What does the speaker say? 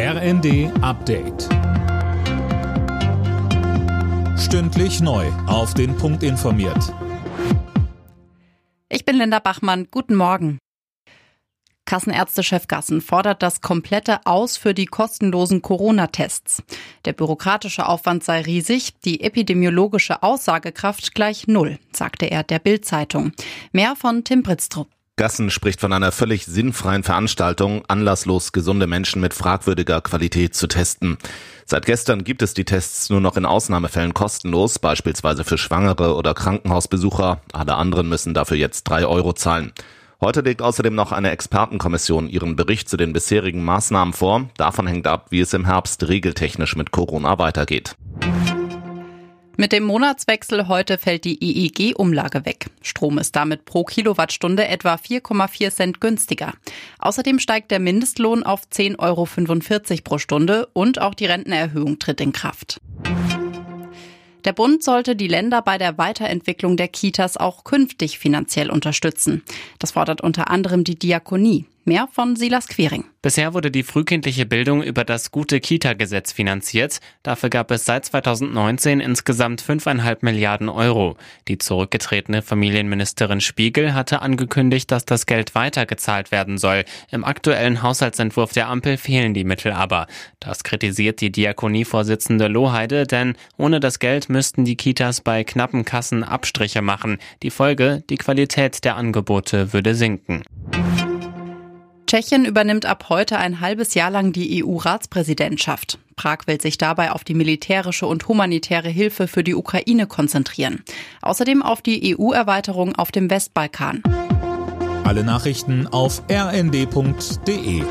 RND Update. Stündlich neu. Auf den Punkt informiert. Ich bin Linda Bachmann. Guten Morgen. Kassenärztechef Gassen fordert das komplette Aus für die kostenlosen Corona-Tests. Der bürokratische Aufwand sei riesig, die epidemiologische Aussagekraft gleich null, sagte er der Bild-Zeitung. Mehr von Tim Britztrup. Gassen spricht von einer völlig sinnfreien Veranstaltung, anlasslos gesunde Menschen mit fragwürdiger Qualität zu testen. Seit gestern gibt es die Tests nur noch in Ausnahmefällen kostenlos, beispielsweise für Schwangere oder Krankenhausbesucher. Alle anderen müssen dafür jetzt drei Euro zahlen. Heute legt außerdem noch eine Expertenkommission ihren Bericht zu den bisherigen Maßnahmen vor. Davon hängt ab, wie es im Herbst regeltechnisch mit Corona weitergeht. Mit dem Monatswechsel heute fällt die EEG-Umlage weg. Strom ist damit pro Kilowattstunde etwa 4,4 Cent günstiger. Außerdem steigt der Mindestlohn auf 10,45 Euro pro Stunde und auch die Rentenerhöhung tritt in Kraft. Der Bund sollte die Länder bei der Weiterentwicklung der Kitas auch künftig finanziell unterstützen. Das fordert unter anderem die Diakonie. Mehr von Silas Quering. Bisher wurde die frühkindliche Bildung über das gute Kita-Gesetz finanziert. Dafür gab es seit 2019 insgesamt 5,5 Milliarden Euro. Die zurückgetretene Familienministerin Spiegel hatte angekündigt, dass das Geld weitergezahlt werden soll. Im aktuellen Haushaltsentwurf der Ampel fehlen die Mittel aber. Das kritisiert die Diakonievorsitzende Loheide, denn ohne das Geld müssten die Kitas bei knappen Kassen Abstriche machen. Die Folge, die Qualität der Angebote würde sinken. Tschechien übernimmt ab heute ein halbes Jahr lang die EU-Ratspräsidentschaft. Prag will sich dabei auf die militärische und humanitäre Hilfe für die Ukraine konzentrieren. Außerdem auf die EU-Erweiterung auf dem Westbalkan. Alle Nachrichten auf rnd.de